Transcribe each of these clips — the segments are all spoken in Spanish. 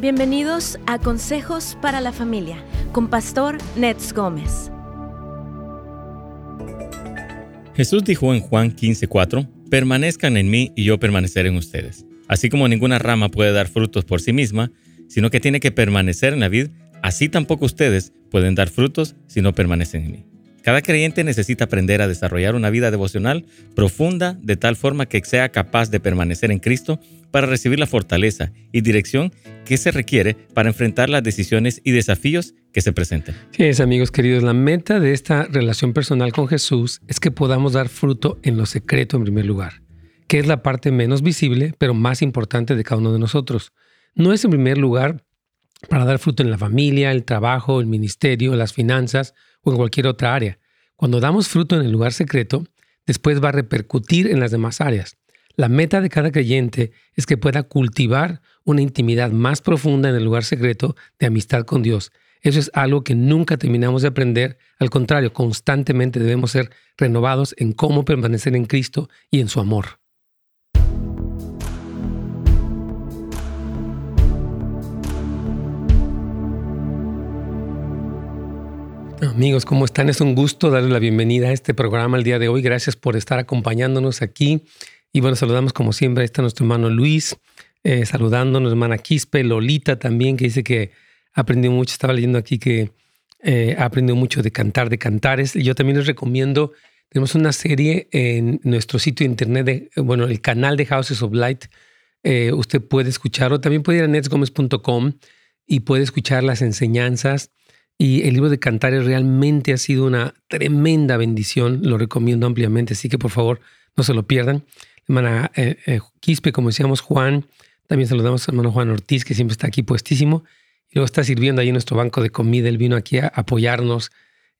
Bienvenidos a Consejos para la Familia con Pastor Nets Gómez. Jesús dijo en Juan 15:4, permanezcan en mí y yo permaneceré en ustedes. Así como ninguna rama puede dar frutos por sí misma, sino que tiene que permanecer en la vid, así tampoco ustedes pueden dar frutos si no permanecen en mí. Cada creyente necesita aprender a desarrollar una vida devocional profunda de tal forma que sea capaz de permanecer en Cristo para recibir la fortaleza y dirección que se requiere para enfrentar las decisiones y desafíos que se presenten. Sí, es, amigos queridos, la meta de esta relación personal con Jesús es que podamos dar fruto en lo secreto en primer lugar, que es la parte menos visible, pero más importante de cada uno de nosotros. No es en primer lugar para dar fruto en la familia, el trabajo, el ministerio, las finanzas o en cualquier otra área. Cuando damos fruto en el lugar secreto, después va a repercutir en las demás áreas. La meta de cada creyente es que pueda cultivar una intimidad más profunda en el lugar secreto de amistad con Dios. Eso es algo que nunca terminamos de aprender. Al contrario, constantemente debemos ser renovados en cómo permanecer en Cristo y en su amor. Amigos, ¿cómo están? Es un gusto darles la bienvenida a este programa el día de hoy. Gracias por estar acompañándonos aquí. Y bueno, saludamos como siempre. Ahí está nuestro hermano Luis, eh, saludándonos, hermana Quispe, Lolita también, que dice que aprendió mucho. Estaba leyendo aquí que eh, aprendió mucho de cantar, de cantares. Yo también les recomiendo, tenemos una serie en nuestro sitio de internet, de, bueno, el canal de Houses of Light. Eh, usted puede escucharlo. También puede ir a netsgomez.com y puede escuchar las enseñanzas y el libro de Cantares realmente ha sido una tremenda bendición, lo recomiendo ampliamente, así que por favor no se lo pierdan. Hermana eh, eh, Quispe, como decíamos, Juan, también saludamos a hermano Juan Ortiz, que siempre está aquí puestísimo, y luego está sirviendo ahí en nuestro banco de comida, él vino aquí a apoyarnos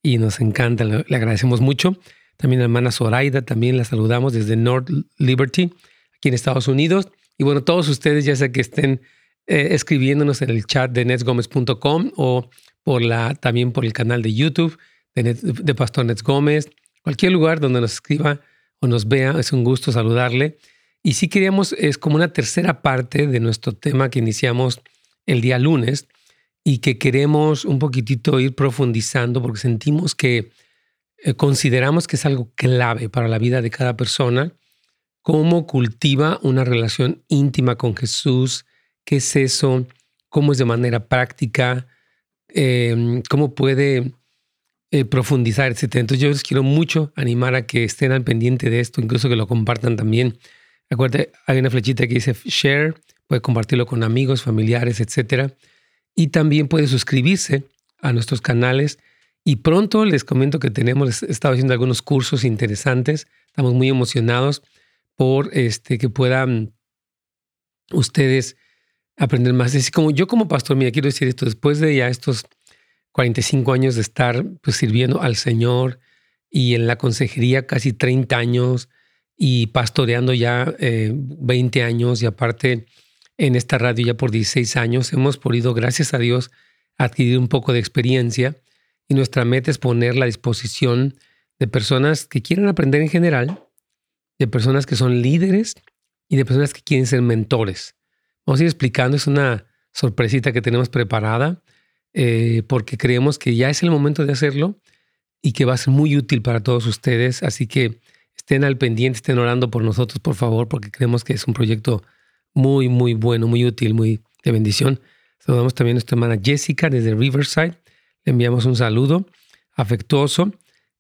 y nos encanta, le, agradecemos mucho. También a hermana Zoraida, también la saludamos desde North Liberty, aquí en Estados Unidos. Y bueno, todos ustedes, ya sea que estén eh, escribiéndonos en el chat de netsgomez.com o por la, también por el canal de YouTube de, Pastor Nets Gómez. Cualquier lugar donde nos escriba o nos vea, es un gusto saludarle. Y si queríamos, es como una tercera parte de nuestro tema que iniciamos el día lunes y que queremos un poquitito ir profundizando porque sentimos que eh, consideramos que es algo clave para la vida de cada persona, cómo cultiva una relación íntima con Jesús, qué es eso, cómo es de manera práctica, Em, cómo puede eh, profundizar, etc. Entonces yo les quiero mucho animar a que estén al pendiente de esto, incluso que lo compartan también. Acuérdate, hay una flechita que dice share, puede compartirlo con amigos, familiares, etc. Y también puede suscribirse a nuestros canales. Y pronto les comento que tenemos, estado haciendo algunos cursos interesantes. Estamos muy emocionados por este, que puedan ustedes aprender más. Es como yo como pastor, mira, quiero decir esto, después de ya estos 45 años de estar pues, sirviendo al Señor y en la consejería casi 30 años y pastoreando ya 20 eh, años y aparte en esta radio ya por 16 años, hemos podido, gracias a Dios, adquirir un poco de experiencia y nuestra meta es ponerla a disposición de personas que quieren aprender en general, de personas que son líderes y de personas que quieren ser mentores. Vamos a ir explicando, es una sorpresita que tenemos preparada eh, porque creemos que ya es el momento de hacerlo y que va a ser muy útil para todos ustedes. Así que estén al pendiente, estén orando por nosotros, por favor, porque creemos que es un proyecto muy, muy bueno, muy útil, muy de bendición. Saludamos también a nuestra hermana Jessica desde Riverside. Le enviamos un saludo afectuoso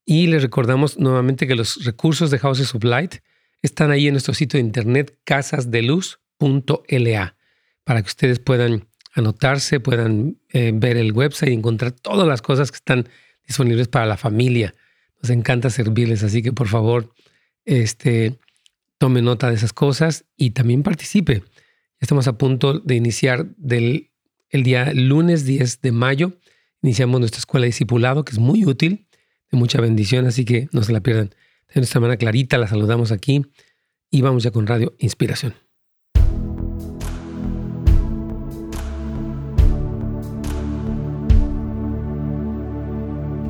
y les recordamos nuevamente que los recursos de Houses of Light están ahí en nuestro sitio de internet casasdeluz.la para que ustedes puedan anotarse, puedan eh, ver el website y encontrar todas las cosas que están disponibles para la familia. Nos encanta servirles, así que por favor, este, tome nota de esas cosas y también participe. Estamos a punto de iniciar del el día lunes 10 de mayo. Iniciamos nuestra escuela de discipulado, que es muy útil, de mucha bendición, así que no se la pierdan. De nuestra hermana Clarita, la saludamos aquí y vamos ya con Radio Inspiración.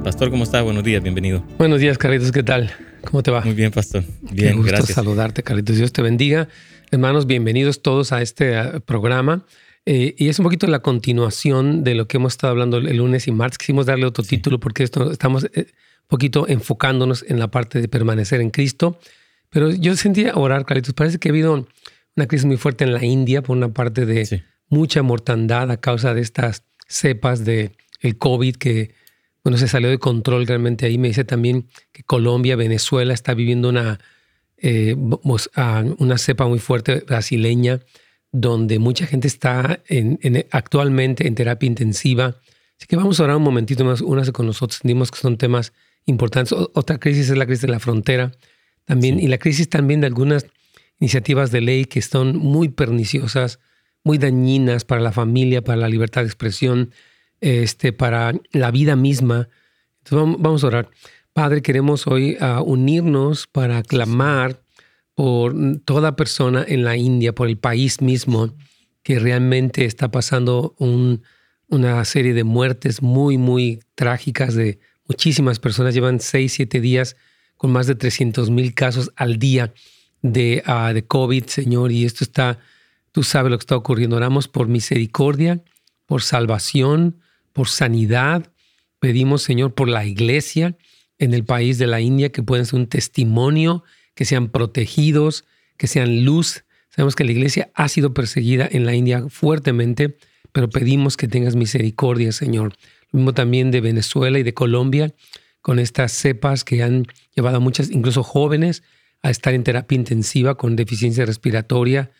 Pastor, ¿cómo está? Buenos días, bienvenido. Buenos días, Carlitos, ¿qué tal? ¿Cómo te va? Muy bien, Pastor. Bien, Qué gusto gracias. saludarte, Carlitos. Dios te bendiga. Hermanos, bienvenidos todos a este programa. Eh, y es un poquito la continuación de lo que hemos estado hablando el lunes y martes. Quisimos darle otro título porque esto, estamos un poquito enfocándonos en la parte de permanecer en Cristo. Pero yo sentía orar, Carlitos. Parece que ha habido una crisis muy fuerte en la India por una parte de mucha mortandad a causa de estas cepas de el COVID que bueno, se salió de control realmente ahí. Me dice también que Colombia, Venezuela está viviendo una, eh, una cepa muy fuerte brasileña donde mucha gente está en, actualmente en terapia intensiva. Así que vamos a orar un momentito más, únase con nosotros. Entendimos que son temas importantes. otra crisis es la crisis de la frontera también, y la crisis también de algunas iniciativas de ley que son muy perniciosas, muy dañinas para la familia, para la libertad de expresión, este, para la vida misma. Entonces vamos, a orar. Padre, queremos hoy uh, unirnos para clamar por toda persona en la India, por el país mismo, que realmente está pasando una serie de muertes muy, muy trágicas de muchísimas personas. Llevan seis, siete días con más de 300 mil casos al día de, uh, de COVID, Señor, y esto está, tú sabes lo que está ocurriendo. Oramos por misericordia, por salvación, por sanidad. Pedimos, Señor, por la iglesia en el país de la India, que pueden ser un testimonio que sean protegidos, que sean luz. Sabemos que la iglesia ha sido perseguida en la India fuertemente, pero pedimos que tengas misericordia, Señor. Lo mismo también de Venezuela y de Colombia, con estas cepas que han llevado a muchas, incluso jóvenes, a estar en terapia intensiva con deficiencia respiratoria.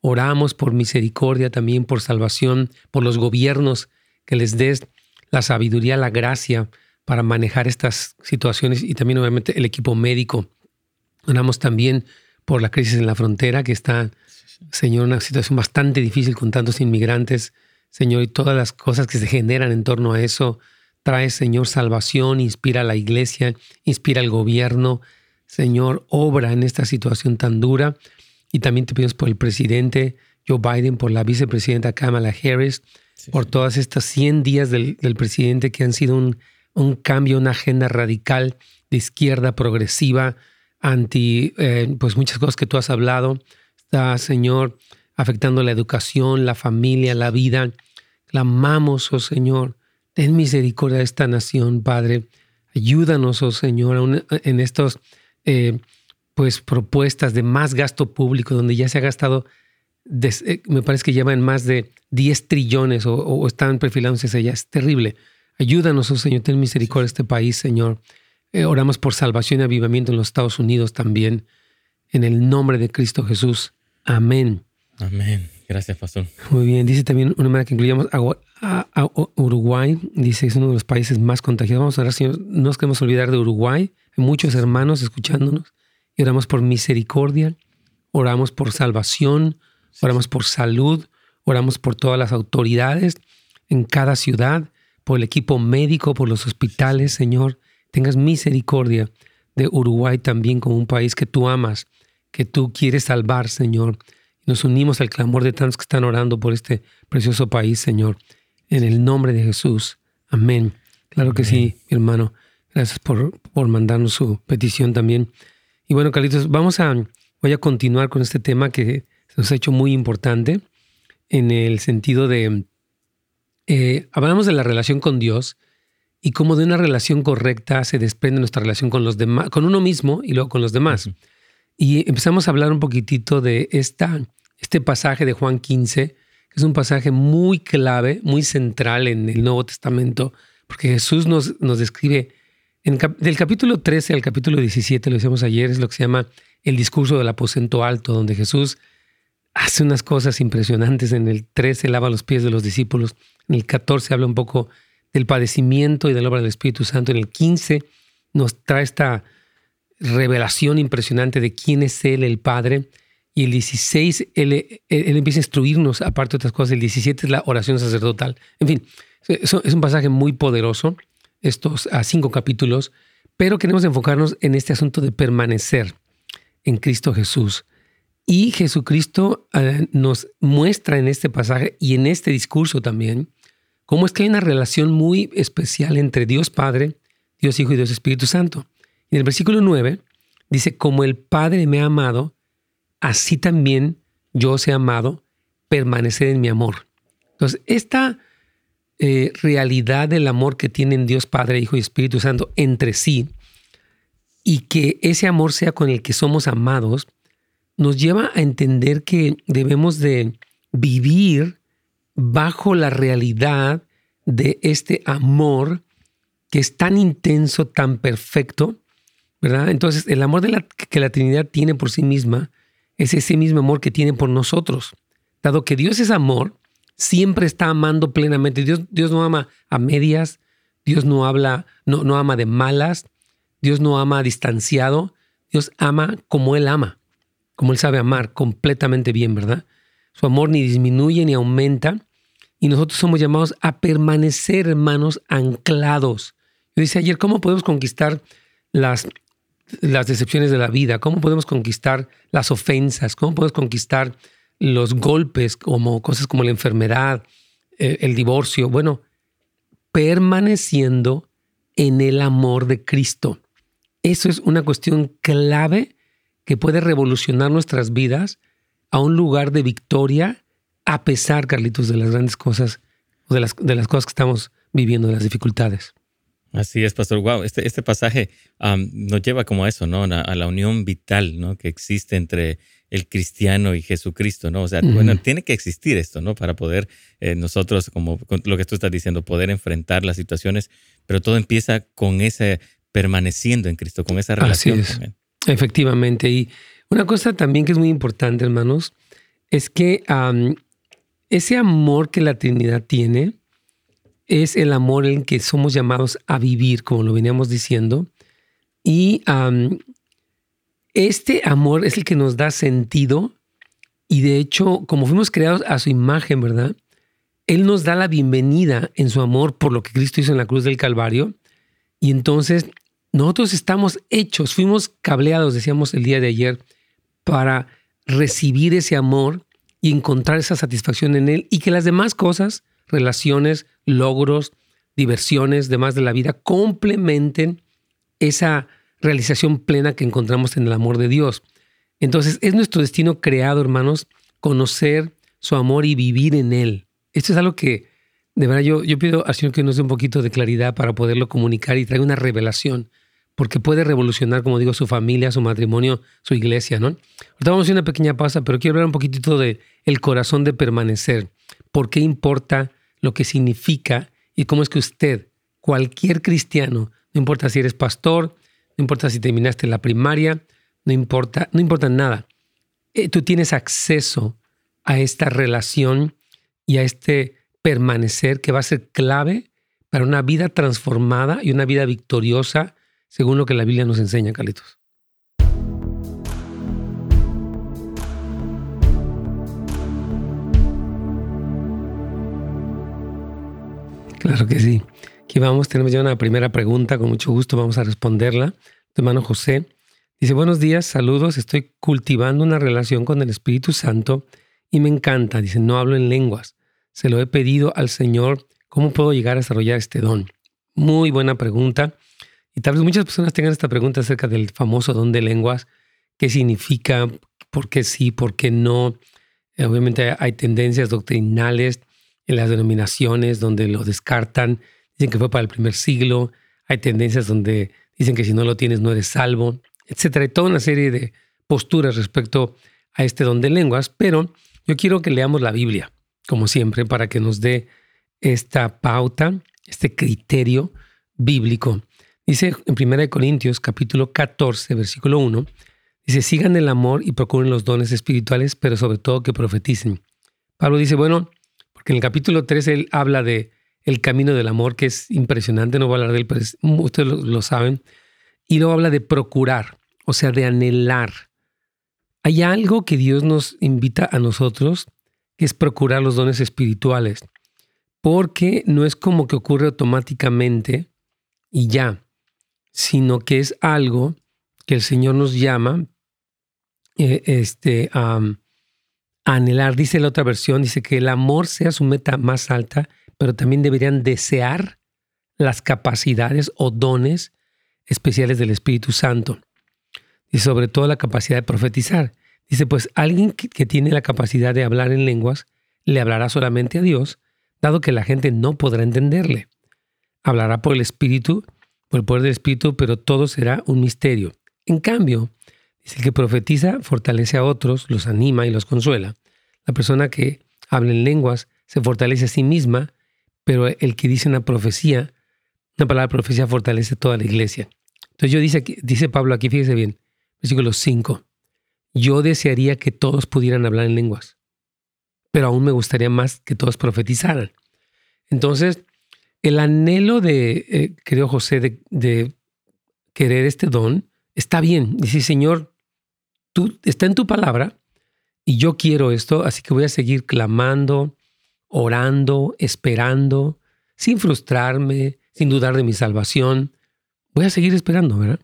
Oramos por misericordia también, por salvación, por los gobiernos, que les des la sabiduría, la gracia para manejar estas situaciones y también obviamente el equipo médico Oramos también por la crisis en la frontera, que está, Señor, una situación bastante difícil con tantos inmigrantes, Señor, y todas las cosas que se generan en torno a eso. Trae, Señor, salvación, inspira a la iglesia, inspira al gobierno. Señor, obra en esta situación tan dura. Y también te pedimos por el presidente Joe Biden, por la vicepresidenta Kamala Harris, por todas estas 100 días del, presidente que han sido un, un cambio, una agenda radical de izquierda progresiva, anti eh, pues muchas cosas que tú has hablado. Está, Señor, afectando la educación, la familia, la vida. Clamamos, oh Señor, ten misericordia de esta nación, Padre. Ayúdanos, oh Señor, en estas eh, pues, propuestas de más gasto público, donde ya se ha gastado, eh, me parece que llevan más de 10 trillones o, o están perfilándose hacia allá. Es terrible. Ayúdanos, oh Señor, ten misericordia de este país, Señor. Eh, oramos por salvación y avivamiento en los Estados Unidos también. En el nombre de Cristo Jesús. Amén. Amén. Gracias, Pastor. Muy bien. Dice también una manera que incluyamos a, Uruguay. Dice es uno de los países más contagiados. Vamos a ver si no nos queremos olvidar de Uruguay. Hay muchos hermanos escuchándonos. Y oramos por misericordia. Oramos por salvación. Oramos por salud. Oramos por todas las autoridades en cada ciudad. Por el equipo médico, por los hospitales, Señor tengas misericordia de Uruguay también como un país que tú amas, que tú quieres salvar, Señor. Nos unimos al clamor de tantos que están orando por este precioso país, Señor. En el nombre de Jesús. Amén. Claro que sí, mi hermano. Gracias por, por mandarnos su petición también. Y bueno, Carlitos, vamos a, voy a continuar con este tema que nos ha hecho muy importante en el sentido de, eh, hablamos de la relación con Dios, y cómo de una relación correcta se desprende nuestra relación con los demás, con uno mismo y luego con los demás. Y empezamos a hablar un poquitito de esta, este pasaje de Juan 15, que es un pasaje muy clave, muy central en el Nuevo Testamento, porque Jesús nos, nos describe, en, del capítulo 13 al capítulo 17, lo decíamos ayer, es lo que se llama el discurso del aposento alto, donde Jesús hace unas cosas impresionantes. En el 13 lava los pies de los discípulos, en el 14 habla un poco del padecimiento y de la obra del Espíritu Santo. En el 15 nos trae esta revelación impresionante de quién es Él, el Padre. Y el 16, él, empieza a instruirnos, aparte de otras cosas. El 17 es la oración sacerdotal. En fin, es un pasaje muy poderoso, estos cinco capítulos, pero queremos enfocarnos en este asunto de permanecer en Cristo Jesús. Y Jesucristo eh, nos muestra en este pasaje y en este discurso también cómo es que hay una relación muy especial entre Dios Padre, Dios Hijo y Dios Espíritu Santo. En el versículo 9 dice, como el Padre me ha amado, así también yo os he amado, permanecer en mi amor. Entonces, esta eh, realidad del amor que tienen Dios Padre, Hijo y Espíritu Santo entre sí, y que ese amor sea con el que somos amados, nos lleva a entender que debemos de vivir bajo la realidad de este amor que es tan intenso, tan perfecto, ¿verdad? Entonces, el amor que la Trinidad tiene por sí misma es ese mismo amor que tiene por nosotros. Dado que Dios es amor, siempre está amando plenamente. Dios, Dios no ama a medias, Dios no habla, no, no ama de malas, Dios no ama distanciado, Dios ama como Él ama, como Él sabe amar completamente bien, ¿verdad? Su amor ni disminuye ni aumenta y nosotros somos llamados a permanecer, hermanos, anclados. Yo decía ayer, ¿cómo podemos conquistar las, las decepciones de la vida? ¿Cómo podemos conquistar las ofensas? ¿Cómo podemos conquistar los golpes, como cosas como la enfermedad, eh, el divorcio? Bueno, permaneciendo en el amor de Cristo. Eso es una cuestión clave que puede revolucionar nuestras vidas a un lugar de victoria, a pesar, Carlitos, de las grandes cosas, de las, de las cosas que estamos viviendo, de las dificultades. Así es, Pastor. Wow, este, este pasaje nos lleva como a eso, ¿no? A, la unión vital, ¿no? Que existe entre el cristiano y Jesucristo, ¿no? O sea, bueno, tiene que existir esto, ¿no? Para poder eh, nosotros, como lo que tú estás diciendo, poder enfrentar las situaciones, pero todo empieza con ese permaneciendo en Cristo, con esa relación. Así es. Efectivamente. Y una cosa también que es muy importante, hermanos, es que ese amor que la Trinidad tiene es el amor en que somos llamados a vivir, como lo veníamos diciendo. Y este amor es el que nos da sentido. Y de hecho, como fuimos creados a su imagen, ¿verdad? Él nos da la bienvenida en su amor por lo que Cristo hizo en la cruz del Calvario. Y entonces nosotros estamos hechos, fuimos cableados, decíamos el día de ayer, para recibir ese amor y encontrar esa satisfacción en él y que las demás cosas, relaciones, logros, diversiones, demás de la vida, complementen esa realización plena que encontramos en el amor de Dios. Entonces es nuestro destino creado, hermanos, conocer su amor y vivir en él. Esto es algo que, de verdad, yo, yo pido al Señor que nos dé un poquito de claridad para poderlo comunicar y traiga una revelación porque puede revolucionar, como digo, su familia, su matrimonio, su iglesia, ¿no? Ahorita vamos a hacer una pequeña pausa, pero quiero hablar un poquitito de el corazón de permanecer. ¿Por qué importa lo que significa y cómo es que usted, cualquier cristiano, no importa si eres pastor, no importa si terminaste la primaria, no importa, no importa nada. Eh, tú tienes acceso a esta relación y a este permanecer que va a ser clave para una vida transformada y una vida victoriosa según lo que la Biblia nos enseña, Carlitos. Claro que sí. Aquí vamos, tenemos ya una primera pregunta, con mucho gusto vamos a responderla. Tu hermano José dice, buenos días, saludos, estoy cultivando una relación con el Espíritu Santo y me encanta. Dice, no hablo en lenguas. Se lo he pedido al Señor, ¿cómo puedo llegar a desarrollar este don? Muy buena pregunta. Y tal vez muchas personas tengan esta pregunta acerca del famoso don de lenguas, qué significa, por qué sí, por qué no. Eh, obviamente hay tendencias doctrinales en las denominaciones donde lo descartan, dicen que fue para el primer siglo, hay tendencias donde dicen que si no lo tienes no eres salvo, etcétera. Hay toda una serie de posturas respecto a este don de lenguas, pero yo quiero que leamos la Biblia, como siempre, para que nos dé esta pauta, este criterio bíblico. Dice en 1 Corintios capítulo 14, versículo 1, dice, sigan el amor y procuren los dones espirituales, pero sobre todo que profeticen. Pablo dice, bueno, porque en el capítulo 3 él habla de el camino del amor, que es impresionante, no voy a hablar de él, pero ustedes lo, lo saben, y luego habla de procurar, o sea, de anhelar. Hay algo que Dios nos invita a nosotros, que es procurar los dones espirituales, porque no es como que ocurre automáticamente y ya sino que es algo que el Señor nos llama eh, este, a, anhelar. Dice la otra versión, dice que el amor sea su meta más alta, pero también deberían desear las capacidades o dones especiales del Espíritu Santo. Y sobre todo la capacidad de profetizar. Dice, pues alguien que, que tiene la capacidad de hablar en lenguas, le hablará solamente a Dios, dado que la gente no podrá entenderle. Hablará por el Espíritu, por el poder del Espíritu, pero todo será un misterio. En cambio, el que profetiza fortalece a otros, los anima y los consuela. La persona que habla en lenguas se fortalece a sí misma, pero el que dice una profecía, una palabra profecía fortalece toda la iglesia. Entonces yo dice, dice Pablo aquí, fíjese bien, versículo 5, yo desearía que todos pudieran hablar en lenguas, pero aún me gustaría más que todos profetizaran. Entonces, el anhelo de, eh, José, de, de, querer este don, está bien. Dice, Señor, tú está en tu palabra y yo quiero esto, así que voy a seguir clamando, orando, esperando, sin frustrarme, sin dudar de mi salvación. Voy a seguir esperando, ¿verdad?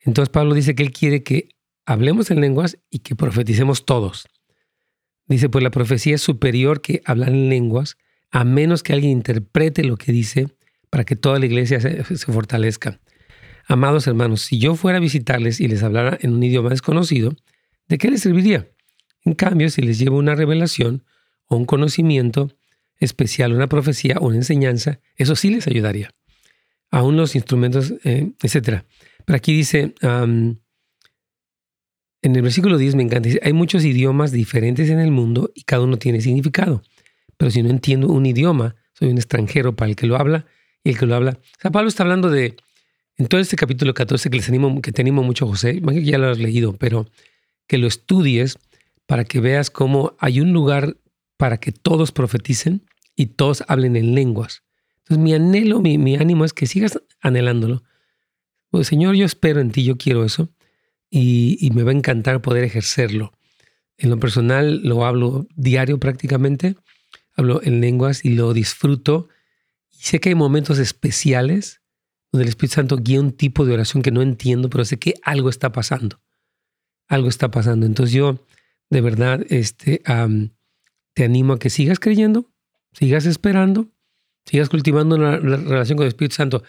Entonces Pablo dice que él quiere que hablemos en lenguas y que profeticemos todos. Dice, pues la profecía es superior que hablar en lenguas, a menos que alguien interprete lo que dice para que toda la iglesia se, fortalezca. Amados hermanos, si yo fuera a visitarles y les hablara en un idioma desconocido, ¿de qué les serviría? En cambio, si les llevo una revelación o un conocimiento especial, una profecía o una enseñanza, eso sí les ayudaría. Aún los instrumentos, eh, etc. Pero aquí dice, en el versículo 10 me encanta, dice, hay muchos idiomas diferentes en el mundo y cada uno tiene significado. Pero si no entiendo un idioma, soy un extranjero para el que lo habla y el que lo habla. O sea, Pablo está hablando de, en todo este capítulo 14 que les animo, que te animo mucho, José, ya lo has leído, pero que lo estudies para que veas cómo hay un lugar para que todos profeticen y todos hablen en lenguas. Entonces mi anhelo, mi, ánimo es que sigas anhelándolo. Pues, Señor, yo espero en ti, yo quiero eso y, y me va a encantar poder ejercerlo. En lo personal lo hablo diario prácticamente, hablo en lenguas y lo disfruto. Y sé que hay momentos especiales donde el Espíritu Santo guía un tipo de oración que no entiendo, pero sé que algo está pasando. Algo está pasando. Entonces yo de verdad este, te animo a que sigas creyendo, sigas esperando, sigas cultivando una relación con el Espíritu Santo.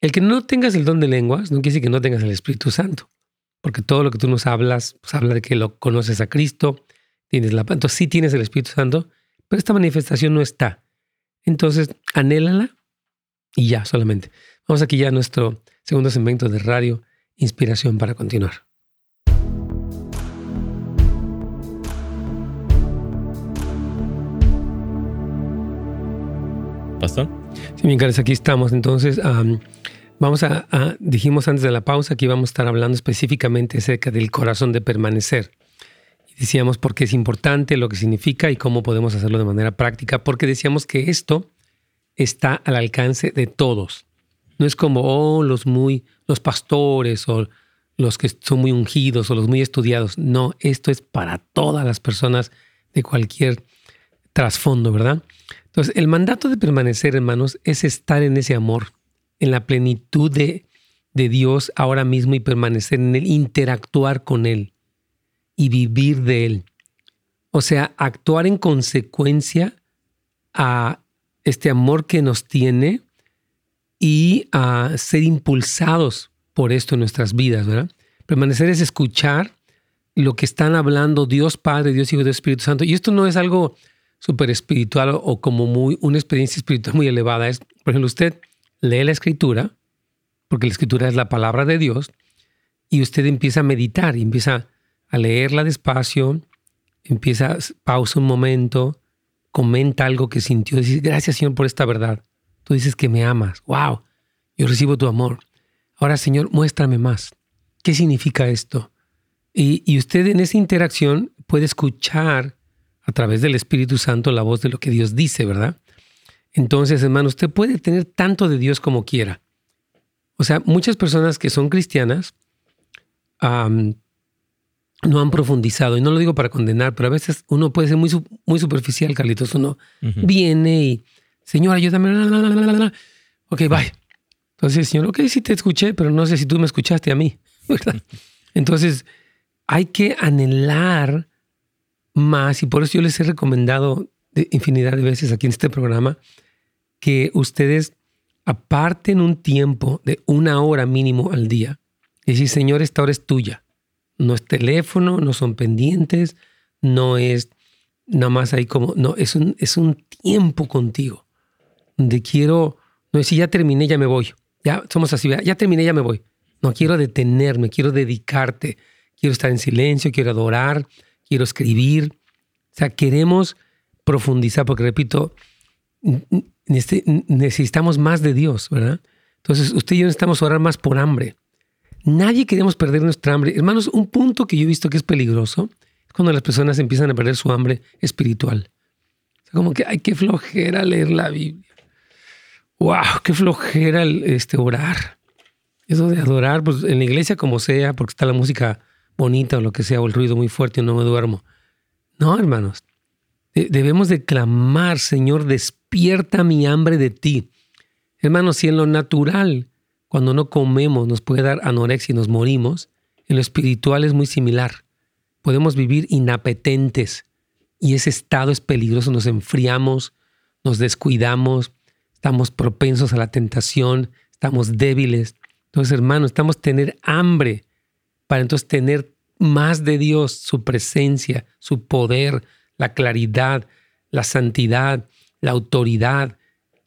El que no tengas el don de lenguas no quiere decir que no tengas el Espíritu Santo, porque todo lo que tú nos hablas, pues habla de que lo conoces a Cristo, tienes la entonces sí tienes el Espíritu Santo, pero esta manifestación no está. Entonces, anhélala y ya solamente. Vamos aquí ya a nuestro segundo segmento de radio, Inspiración para continuar. Pastor. Sí, mi aquí estamos. Entonces, vamos a, dijimos antes de la pausa que íbamos a estar hablando específicamente acerca del corazón de permanecer. Decíamos por qué es importante, lo que significa y cómo podemos hacerlo de manera práctica, porque decíamos que esto está al alcance de todos. No es como, oh, los muy, los pastores o los que son muy ungidos o los muy estudiados. No, esto es para todas las personas de cualquier trasfondo, ¿verdad? Entonces, el mandato de permanecer, hermanos, es estar en ese amor, en la plenitud de, de Dios ahora mismo y permanecer en Él, interactuar con Él y vivir de Él. O sea, actuar en consecuencia a este amor que nos tiene y a ser impulsados por esto en nuestras vidas, ¿verdad? Permanecer es escuchar lo que están hablando Dios Padre, Dios Hijo Dios Espíritu Santo. Y esto no es algo súper espiritual o como muy, una experiencia espiritual muy elevada es, por ejemplo, usted lee la escritura, porque la escritura es la palabra de Dios, y usted empieza a meditar y empieza a leerla despacio, empieza, pausa un momento, comenta algo que sintió, dice, gracias Señor por esta verdad. Tú dices que me amas, wow, yo recibo tu amor. Ahora Señor, muéstrame más. ¿Qué significa esto? Y, y usted en esa interacción puede escuchar a través del Espíritu Santo la voz de lo que Dios dice, ¿verdad? Entonces, hermano, usted puede tener tanto de Dios como quiera. O sea, muchas personas que son cristianas no han profundizado, y no lo digo para condenar, pero a veces uno puede ser muy, muy superficial, Carlitos. Uno viene y, Señor, ayúdame. La, Ok, bye. Entonces, Señor, ok, sí te escuché, pero no sé si tú me escuchaste a mí, ¿verdad? Entonces, hay que anhelar más, y por eso yo les he recomendado de infinidad de veces aquí en este programa, que ustedes aparten un tiempo de una hora mínimo al día. Y decir, Señor, esta hora es tuya. No es teléfono, no son pendientes, no es nada más ahí como, no, es un, es un tiempo contigo, donde quiero, no es si ya terminé, ya me voy, ya somos así, ya terminé, ya me voy. No quiero detenerme, quiero dedicarte, quiero estar en silencio, quiero adorar, quiero escribir. O sea, queremos profundizar, porque repito, necesitamos más de Dios, ¿verdad? Entonces, usted y yo necesitamos orar más por hambre. Nadie queremos perder nuestra hambre. Hermanos, un punto que yo he visto que es peligroso es cuando las personas empiezan a perder su hambre espiritual. Como que, hay que flojera leer la Biblia. ¡Wow! ¡Qué flojera este, orar! Eso de adorar, pues en la iglesia como sea, porque está la música bonita o lo que sea, o el ruido muy fuerte y no me duermo. No, hermanos. Debemos de clamar, Señor, despierta mi hambre de ti. Hermanos, si en lo natural, cuando no comemos, nos puede dar anorexia y nos morimos, en lo espiritual es muy similar. Podemos vivir inapetentes y ese estado es peligroso. Nos enfriamos, nos descuidamos, estamos propensos a la tentación, estamos débiles. Entonces, hermanos, estamos tener hambre para entonces tener más de Dios, su presencia, su poder, la claridad, la santidad, la autoridad,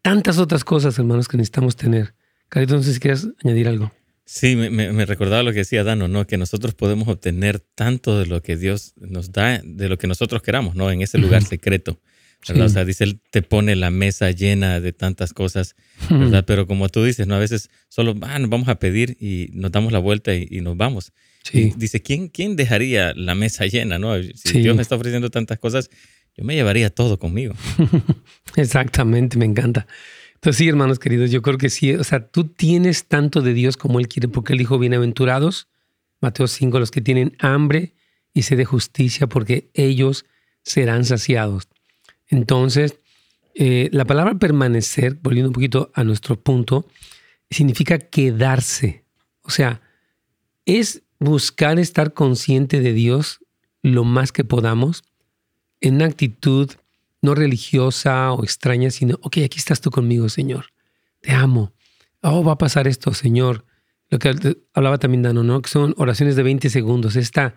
tantas otras cosas, hermanos, que necesitamos tener. Carito, no sé si quieres añadir algo. Sí, me, recordaba lo que decía Dano, ¿no? Que nosotros podemos obtener tanto de lo que Dios nos da, de lo que nosotros queramos, ¿no? En ese lugar secreto. O sea, dice, Él te pone la mesa llena de tantas cosas, ¿verdad? Pero como tú dices, ¿no? A veces solo ah, nos vamos a pedir y nos damos la vuelta y, nos vamos. Sí. dice, ¿quién, ¿quién dejaría la mesa llena, no? Si Dios me está ofreciendo tantas cosas, yo me llevaría todo conmigo. Exactamente, me encanta. Entonces sí, hermanos queridos, yo creo que sí. O sea, tú tienes tanto de Dios como Él quiere, porque Él dijo, bienaventurados, Mateo 5, los que tienen hambre y sed de justicia, porque ellos serán saciados. Entonces, eh, la palabra permanecer, volviendo un poquito a nuestro punto, significa quedarse. O sea, es buscar estar consciente de Dios lo más que podamos en una actitud no religiosa o extraña, sino, ok, aquí estás tú conmigo, Señor. Te amo. Oh, va a pasar esto, Señor. Lo que hablaba también Dano, ¿no? Que son oraciones de 20 segundos, esta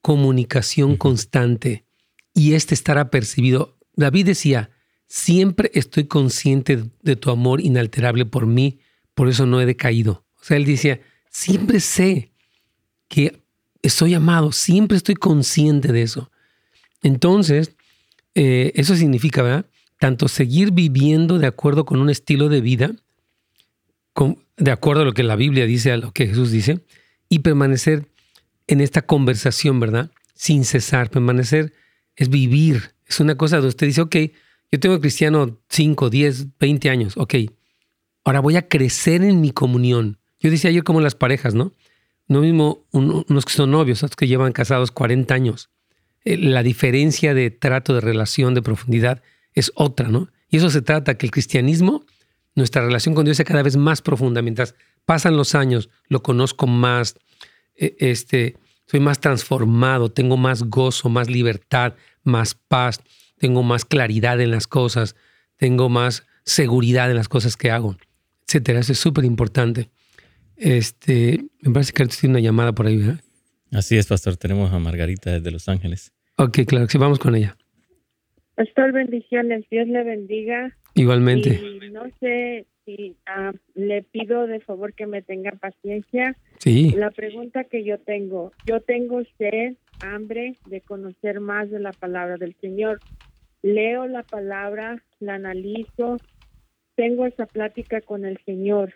comunicación constante y este estar apercibido. David decía, siempre estoy consciente de tu amor inalterable por mí, por eso no he decaído. O sea, él decía, siempre sé que estoy amado, siempre estoy consciente de eso. Entonces, eh, eso significa, ¿verdad? Tanto seguir viviendo de acuerdo con un estilo de vida, de acuerdo a lo que la Biblia dice, a lo que Jesús dice, y permanecer en esta conversación, ¿verdad? Sin cesar, permanecer es vivir es una cosa donde usted dice, ok, yo tengo cristiano 5, 10, 20 años, ok, ahora voy a crecer en mi comunión. Yo decía ayer como las parejas, ¿no? No mismo unos que son novios, otros que llevan casados 40 años. Eh, la diferencia de trato, de relación, de profundidad es otra, ¿no? Y eso se trata, que el cristianismo, nuestra relación con Dios sea cada vez más profunda. Mientras pasan los años, lo conozco más, e, este, soy más transformado, tengo más gozo, más libertad, más paz, tengo más claridad en las cosas, tengo más seguridad en las cosas que hago, etcétera. Eso es súper importante. Este, me parece que tiene una llamada por ahí, ¿verdad? Así es, pastor. Tenemos a Margarita desde Los Ángeles. Ok, claro, sí, vamos con ella. Pastor, bendiciones. Dios le bendiga. Igualmente. Y no sé si ah, le pido de favor que me tenga paciencia. Sí. La pregunta que yo tengo, yo tengo sed hambre de conocer más de la palabra del Señor. Leo la palabra, la analizo, tengo esa plática con el Señor,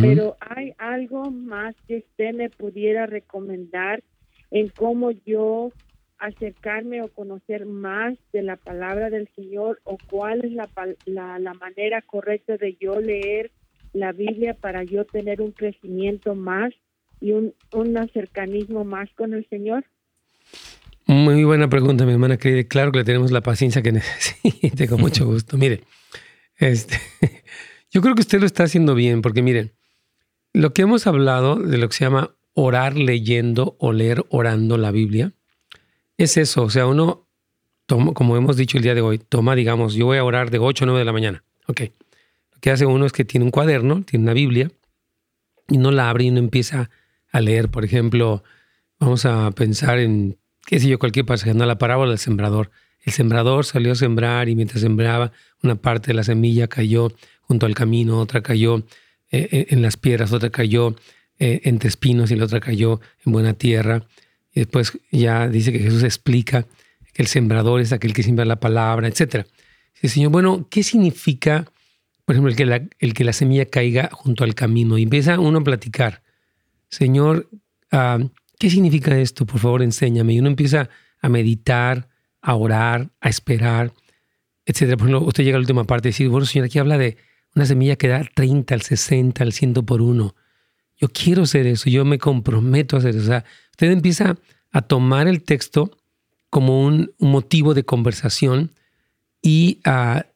pero hay algo más que usted me pudiera recomendar en cómo yo acercarme o conocer más de la palabra del Señor o cuál es la, la, la manera correcta de yo leer la Biblia para yo tener un crecimiento más y un, un acercanismo más con el Señor? Muy buena pregunta, mi hermana querida. Claro que le tenemos la paciencia que necesite, con mucho gusto. Mire, este, yo creo que usted lo está haciendo bien, porque miren, lo que hemos hablado de lo que se llama orar leyendo o leer orando la Biblia, es eso. O sea, uno, como hemos dicho el día de hoy, toma, digamos, yo voy a orar de 8 o 9 de la mañana. Ok. Lo que hace uno es que tiene un cuaderno, tiene una Biblia, y no la abre y no empieza a leer. Por ejemplo, vamos a pensar en qué sé yo, cualquier pasaje, no la parábola del sembrador. el sembrador salió a sembrar y mientras sembraba, una parte de la semilla cayó junto al camino, otra cayó eh, eh, en las piedras, otra cayó eh, entre espinos y la otra cayó en buena tierra. Y después ya dice que Jesús explica que el sembrador es aquel que siembra la palabra, etc. Señor, bueno, ¿qué significa, por ejemplo, el que, la, el que la semilla caiga junto al camino? Y empieza uno a platicar. Señor, ah, ¿qué significa esto? Por favor, enséñame. Y uno empieza a meditar, a orar, a esperar, etc. Por ejemplo, usted llega a la última parte y dice, bueno, Señor, aquí habla de una semilla que da 30, al 60, al 100 por uno. Yo quiero hacer eso, yo me comprometo a hacer eso. O sea, usted empieza a tomar el texto como un, motivo de conversación y a...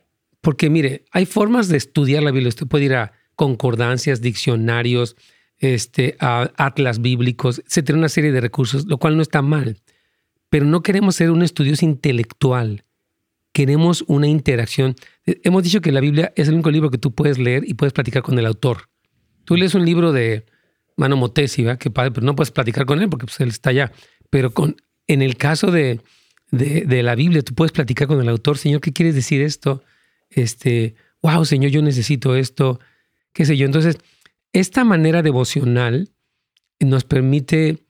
porque mire, hay formas de estudiar la Biblia. Usted puede ir a concordancias, diccionarios, este, a atlas bíblicos, etcétera, una serie de recursos, lo cual no está mal. Pero no queremos ser un estudioso intelectual. Queremos una interacción. Hemos dicho que la Biblia es el único libro que tú puedes leer y puedes platicar con el autor. Tú lees un libro de Mano Motesi, que padre, pero no puedes platicar con él porque pues, él está allá. Pero con, en el caso de, de, la Biblia, tú puedes platicar con el autor, Señor, ¿qué quieres decir esto? Este, wow, Señor, yo necesito esto, qué sé yo. Entonces, esta manera devocional nos permite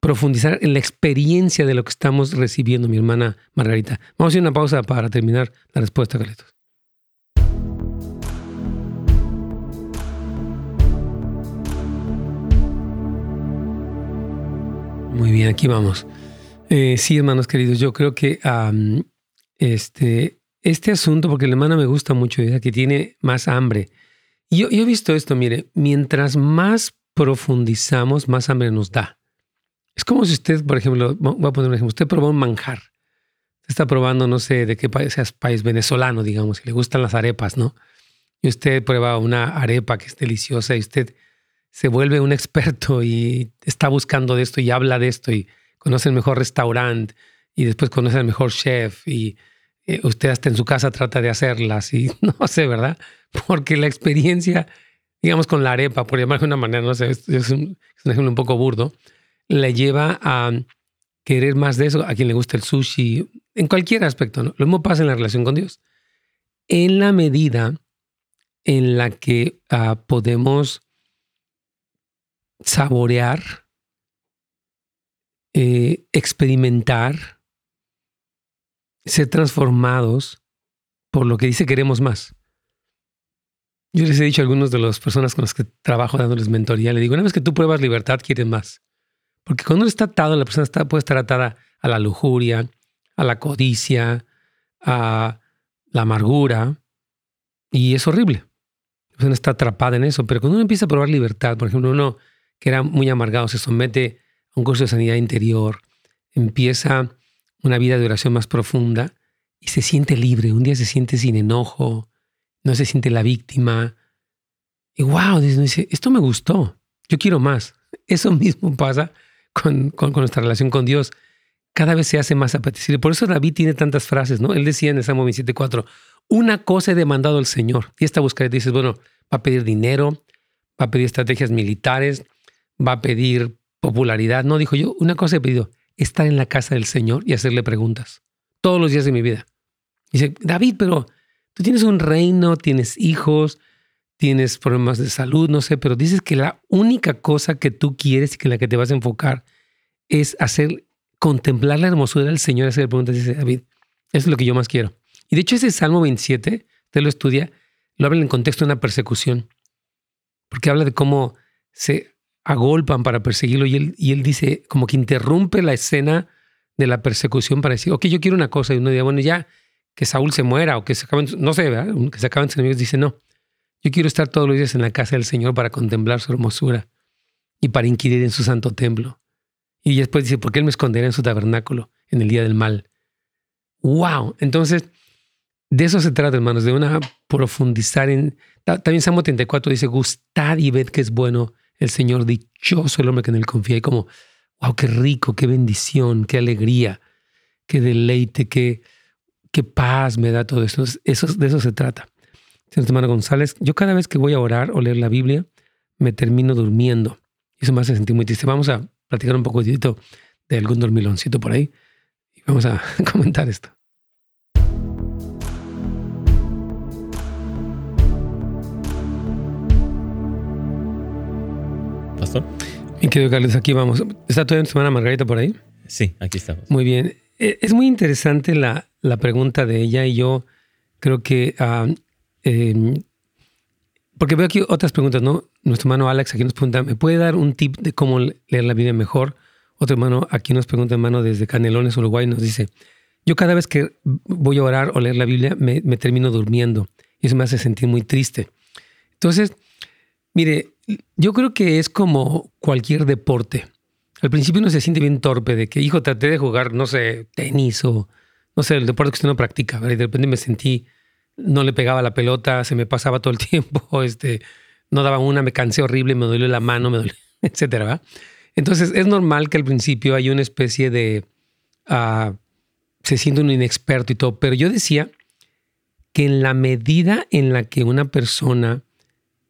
profundizar en la experiencia de lo que estamos recibiendo, mi hermana Margarita. Vamos a hacer una pausa para terminar la respuesta, Carlitos. Muy bien, aquí vamos. Eh, sí, hermanos queridos, yo creo que este, este asunto, porque la hermana me gusta mucho, es que tiene más hambre. Yo, he visto esto, mire, mientras más profundizamos, más hambre nos da. Es como si usted, por ejemplo, voy a poner un ejemplo, usted probó un manjar. Está probando, no sé, de qué país, sea país venezolano, digamos, y le gustan las arepas, ¿no? Y usted prueba una arepa que es deliciosa y usted se vuelve un experto y está buscando de esto y habla de esto y conoce el mejor restaurante y después conoce al mejor chef y eh, usted hasta en su casa trata de hacerlas y no sé, ¿verdad? Porque la experiencia, digamos con la arepa, por llamarlo de una manera, no sé, es un, es un ejemplo un poco burdo, le lleva a querer más de eso, a quien le gusta el sushi, en cualquier aspecto, ¿no? Lo mismo pasa en la relación con Dios. En la medida en la que ah, podemos saborear, eh, experimentar, ser transformados por lo que dice queremos más. Yo les he dicho a algunas de las personas con las que trabajo dándoles mentoría, le digo, una vez que tú pruebas libertad, quieres más. Porque cuando uno está atado, la persona está, puede estar atada a la lujuria, a la codicia, a la amargura, y es horrible. La persona está atrapada en eso. Pero cuando uno empieza a probar libertad, por ejemplo, uno que era muy amargado, se somete a un curso de sanidad interior, empieza una vida de oración más profunda y se siente libre. Un día se siente sin enojo, no se siente la víctima. Y wow, dice, esto me gustó, yo quiero más. Eso mismo pasa con, con, nuestra relación con Dios. Cada vez se hace más apetecible. Por eso David tiene tantas frases, ¿no? Él decía en el Salmo 27.4, una cosa he demandado al Señor. Y esta búsqueda dices, bueno, va a pedir dinero, va a pedir estrategias militares, va a pedir popularidad. No, dijo yo, una cosa he pedido, estar en la casa del Señor y hacerle preguntas todos los días de mi vida. Dice, David, pero tú tienes un reino, tienes hijos, tienes problemas de salud, no sé, pero dices que la única cosa que tú quieres y que la que te vas a enfocar es hacer, contemplar la hermosura del Señor, hacer preguntas, dice David. Eso es lo que yo más quiero. Y de hecho ese Salmo 27, usted lo estudia, lo habla en el contexto de una persecución, porque habla de cómo se agolpan para perseguirlo y él, y él dice, como que interrumpe la escena de la persecución para decir, ok, yo quiero una cosa. Y uno dice, bueno, ya que Saúl se muera o que se acaben, no sé, ¿verdad? que se acaben sus enemigos. Dice, no, yo quiero estar todos los días en la casa del Señor para contemplar su hermosura y para inquirir en su santo templo. Y después dice, ¿por qué Él me esconderá en su tabernáculo en el día del mal? ¡Wow! Entonces, de eso se trata, hermanos, de una profundizar en... También Salmo 34 dice, gustad y ved que es bueno el Señor, dichoso el hombre que en él confía. Y como, wow, qué rico, qué bendición, qué alegría, qué deleite, qué, qué paz me da todo esto. Eso, de eso se trata. Señor hermano González, yo cada vez que voy a orar o leer la Biblia, me termino durmiendo. Eso me hace sentir muy triste. Vamos a platicar un poco de algún dormiloncito por ahí y vamos a comentar esto. Querido Carlos, aquí vamos. ¿Está toda la semana Margarita por ahí? Sí, aquí estamos. Muy bien. Eh, es muy interesante la, la pregunta de ella y yo creo que... ah, em, porque veo aquí otras preguntas, ¿no? Nuestro hermano Alex aquí nos pregunta, ¿me puede dar un tip de cómo leer la Biblia mejor? Otro hermano aquí nos pregunta, hermano desde Canelones, Uruguay, nos dice, yo cada vez que voy a orar o leer la Biblia me, me termino durmiendo y eso me hace sentir muy triste. Entonces, mire, yo creo que es como cualquier deporte. Al principio uno se siente bien torpe de que, hijo, traté de jugar, no sé, tenis o, no sé, el deporte que usted no practica, ¿verdad? Y de repente me sentí, no le pegaba la pelota, se me pasaba todo el tiempo, este, no daba una, me cansé horrible, me dolió la mano, me dolió, etcétera, ¿verdad? Entonces es normal que al principio hay una especie de, ah, se siente un inexperto y todo, pero yo decía que en la medida en la que una persona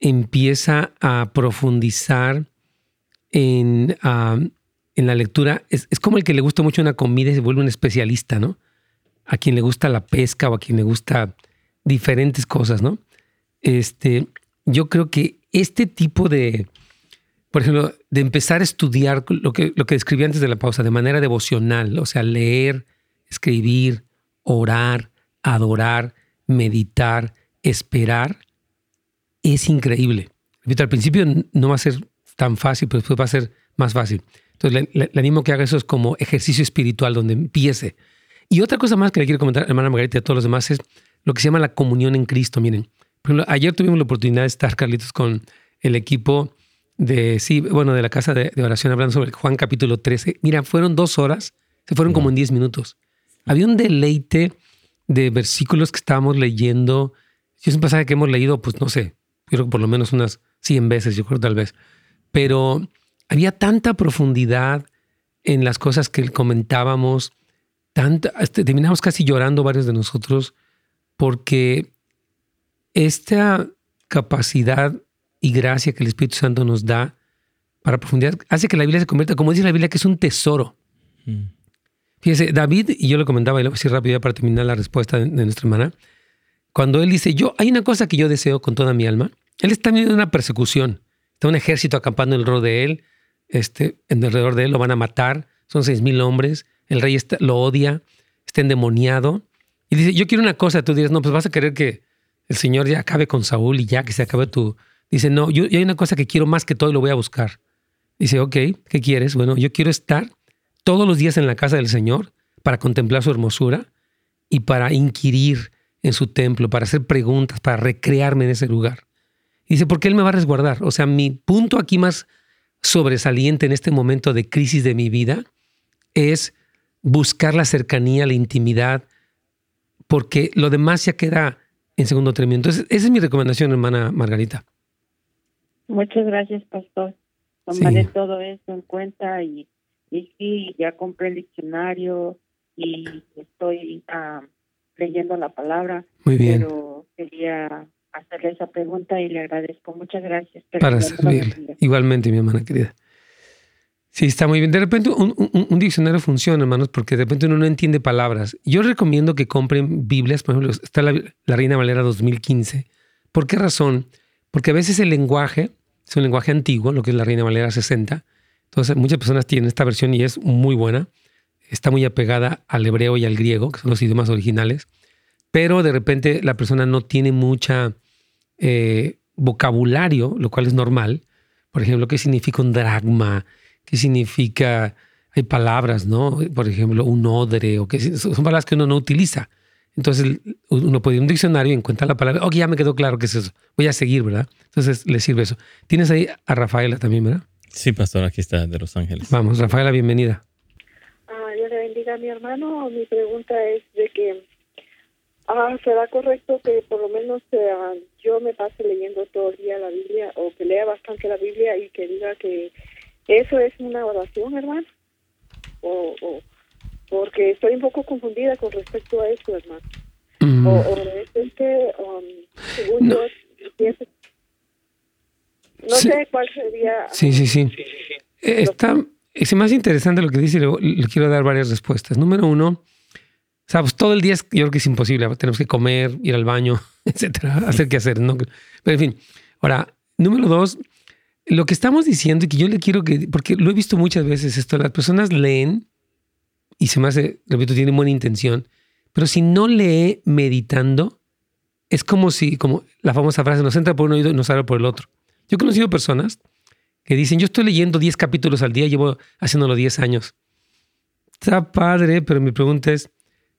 empieza a profundizar en, en la lectura, es, es como el que le gusta mucho una comida y se vuelve un especialista, ¿no? A quien le gusta la pesca o a quien le gusta diferentes cosas, ¿no? Este, yo creo que este tipo de, por ejemplo, de empezar a estudiar lo que, lo que describí antes de la pausa, de manera devocional, o sea, leer, escribir, orar, adorar, meditar, esperar, es increíble. Repito, al principio no va a ser tan fácil, pero después va a ser más fácil. Entonces, le, animo a que haga eso es como ejercicio espiritual, donde empiece. Y otra cosa más que le quiero comentar, hermana Margarita, y a todos los demás, es lo que se llama la comunión en Cristo. Miren, ayer tuvimos la oportunidad de estar, Carlitos, con el equipo de, sí, bueno, de la casa de, oración, hablando sobre Juan capítulo 13. Mira, fueron dos horas, se fueron como en 10 minutos. Había un deleite de versículos que estábamos leyendo. Y es un pasaje que hemos leído, pues no sé, creo que por lo menos unas 100 veces, yo creo tal vez. Pero había tanta profundidad en las cosas que comentábamos, tanta, este, terminamos casi llorando varios de nosotros, porque esta capacidad y gracia que el Espíritu Santo nos da para profundidad hace que la Biblia se convierta, como dice la Biblia, que es un tesoro. Mm. Fíjese, David, y yo lo comentaba, y lo voy a decir rápido ya para terminar la respuesta de nuestra hermana, cuando él dice, yo, hay una cosa que yo deseo con toda mi alma, él está en una persecución, está un ejército acampando alrededor de él, este, en alrededor de él lo van a matar, son seis mil hombres, el rey lo odia, está endemoniado, y dice, yo quiero una cosa, tú dices, no, pues vas a querer que el Señor ya acabe con Saúl y ya que se acabe tu... Dice, no, yo, yo hay una cosa que quiero más que todo y lo voy a buscar. Dice, ok, ¿qué quieres? Bueno, yo quiero estar todos los días en la casa del Señor para contemplar su hermosura y para inquirir en su templo, para hacer preguntas, para recrearme en ese lugar. Y dice, porque Él me va a resguardar. O sea, mi punto aquí más sobresaliente en este momento de crisis de mi vida es buscar la cercanía, la intimidad, porque lo demás ya queda en segundo término. Entonces, esa es mi recomendación, hermana Margarita. Muchas gracias, pastor. Tomaré Sí. todo eso en cuenta y, y sí, ya compré el diccionario y estoy ah, leyendo la palabra, Muy bien. pero quería hacerle esa pregunta y le agradezco. Muchas gracias. Para servirle. Igualmente, mi hermana querida. Sí, está muy bien. De repente un, un- un diccionario funciona, hermanos, porque de repente uno no entiende palabras. Yo recomiendo que compren Biblias, por ejemplo, está la, la Reina Valera 2015. ¿Por qué razón? Porque a veces el lenguaje es un lenguaje antiguo, lo que es la Reina Valera 60. Entonces, muchas personas tienen esta versión y es muy buena. Está muy apegada al hebreo y al griego, que son los idiomas originales. Pero de repente la persona no tiene mucha eh, vocabulario, lo cual es normal. Por ejemplo, ¿qué significa un dragma? ¿Qué significa? Hay palabras, ¿no? Por ejemplo, un odre, o que son palabras que uno no utiliza. Entonces uno puede ir a un diccionario y encuentra la palabra. Ok, ya me quedó claro qué es eso. Voy a seguir, ¿verdad? Entonces le sirve eso. Tienes ahí a Rafaela también, ¿verdad? Sí, pastor, aquí está de Los Ángeles. Vamos, Rafaela, bienvenida. Ah, Dios le bendiga a mi hermano. Mi pregunta es de que ah, será correcto que por lo menos eh, ah, yo me pase leyendo todo el día la Biblia o que lea bastante la Biblia y que diga que eso es una oración, hermano. O, o porque estoy un poco confundida con respecto a eso, hermano. Mm, O, o es este, um, según No. yo, pienso- no Sí. sé cuál sería. Sí, sí, sí. Eh, Está, es más interesante lo que dice le, le quiero dar varias respuestas. Número uno, o pues todo el día es, yo creo que es imposible. Tenemos que comer, ir al baño, etcétera, hacer qué hacer. ¿no? Pero en fin, ahora, número dos, lo que estamos diciendo y que yo le quiero que, porque lo he visto muchas veces esto, las personas leen y se me hace, repito, tienen buena intención, pero si no lee meditando, es como si, como la famosa frase, nos entra por un oído y nos sale por el otro. Yo he conocido personas que dicen, yo estoy leyendo 10 capítulos al día, llevo haciéndolo 10 años. Está padre, pero mi pregunta es,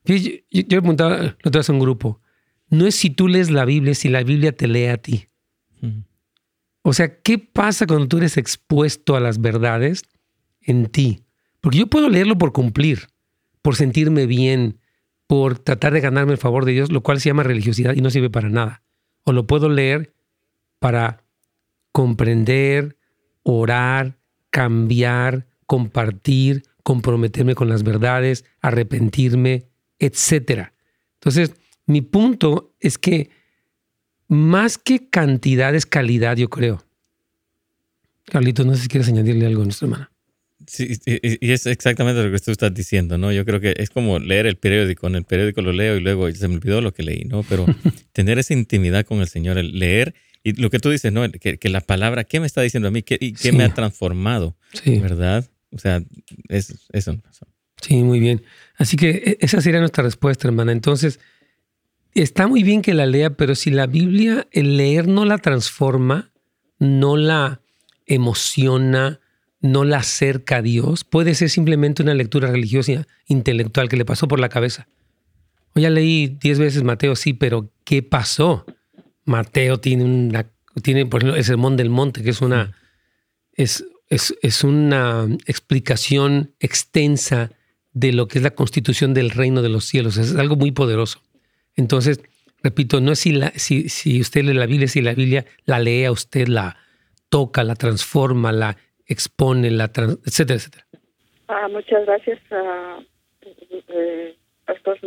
yo, yo, yo preguntaba, lo traes a un grupo, no es si tú lees la Biblia, es si la Biblia te lee a ti. O sea, ¿qué pasa cuando tú eres expuesto a las verdades en ti? Porque yo puedo leerlo por cumplir, por sentirme bien, por tratar de ganarme el favor de Dios, lo cual se llama religiosidad y no sirve para nada. O lo puedo leer para comprender, orar, cambiar, compartir, comprometerme con las verdades, arrepentirme, etc. Entonces, mi punto es que más que cantidad es calidad, yo creo. Carlitos, no sé si quieres añadirle algo a nuestra hermana. Sí, y es exactamente lo que tú estás diciendo, ¿no? Yo creo que es como leer el periódico. En el periódico lo leo y luego se me olvidó lo que leí, ¿no? Pero tener esa intimidad con el Señor, el leer y lo que tú dices, ¿no? Que, la palabra, ¿qué me está diciendo a mí? ¿Qué, y qué me ha transformado? Sí. ¿Verdad? O sea, es, eso. Sí, muy bien. Así que e, esa sería nuestra respuesta, hermana. Entonces, está muy bien que la lea, pero si la Biblia, el leer no la transforma, no la emociona, no la acerca a Dios, puede ser simplemente una lectura religiosa intelectual que le pasó por la cabeza. O ya leí diez veces Mateo, sí, pero ¿qué pasó? Mateo tiene una, tiene por ejemplo el sermón del monte, que es una, es, es, es una explicación extensa de lo que es la constitución del reino de los cielos. Es algo muy poderoso. Entonces, repito, no es si, la, si, si usted lee la Biblia, si la Biblia la lee a usted, la toca, la transforma, la expone, la etcétera, etcétera. Ah, muchas gracias, uh, eh, Pastor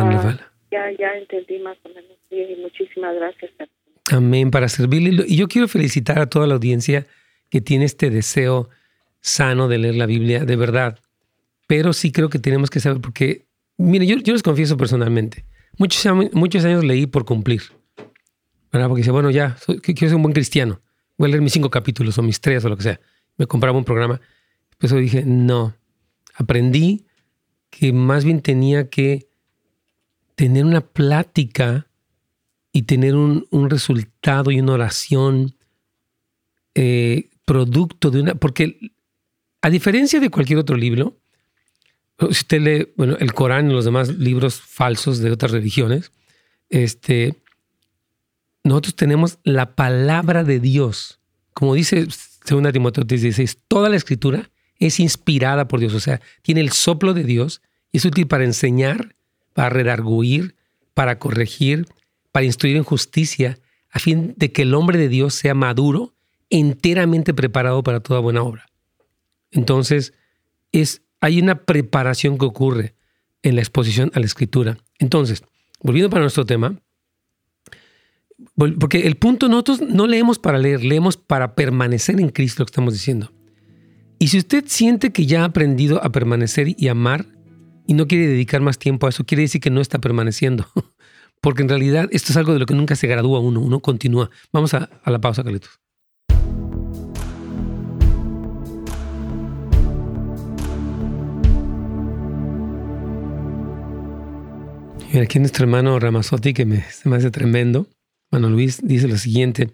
ah, ya, ya entendí más o menos y muchísimas gracias. Amén, para servirle. Y yo quiero felicitar a toda la audiencia que tiene este deseo sano de leer la Biblia, de verdad. Pero sí creo que tenemos que saber, porque, mire, yo, yo les confieso personalmente, Muchos, muchos años leí por cumplir. ¿verdad? Porque dice, bueno, ya, quiero ser un buen cristiano. Voy a leer mis cinco capítulos o mis tres o lo que sea. Me compraba un programa. Pues yo dije, no. Aprendí que más bien tenía que tener una plática y tener un, resultado y una oración eh, producto de una... Porque a diferencia de cualquier otro libro, si usted lee bueno, el Corán y los demás libros falsos de otras religiones, este, nosotros tenemos la palabra de Dios. Como dice según Timoteo 16, toda la escritura es inspirada por Dios, o sea, tiene el soplo de Dios y es útil para enseñar, para redarguir, para corregir, para instruir en justicia, a fin de que el hombre de Dios sea maduro, enteramente preparado para toda buena obra. Entonces, es hay una preparación que ocurre en la exposición a la escritura. Entonces, volviendo para nuestro tema, porque el punto nosotros no leemos para leer, leemos para permanecer en Cristo, lo que estamos diciendo. Y si usted siente que ya ha aprendido a permanecer y amar y no quiere dedicar más tiempo a eso, quiere decir que no está permaneciendo. Porque en realidad esto es algo de lo que nunca se gradúa uno, uno continúa. Vamos a, la pausa, Carlitos. Aquí nuestro hermano Ramazotti, que me, se me hace tremendo, hermano Luis, dice lo siguiente,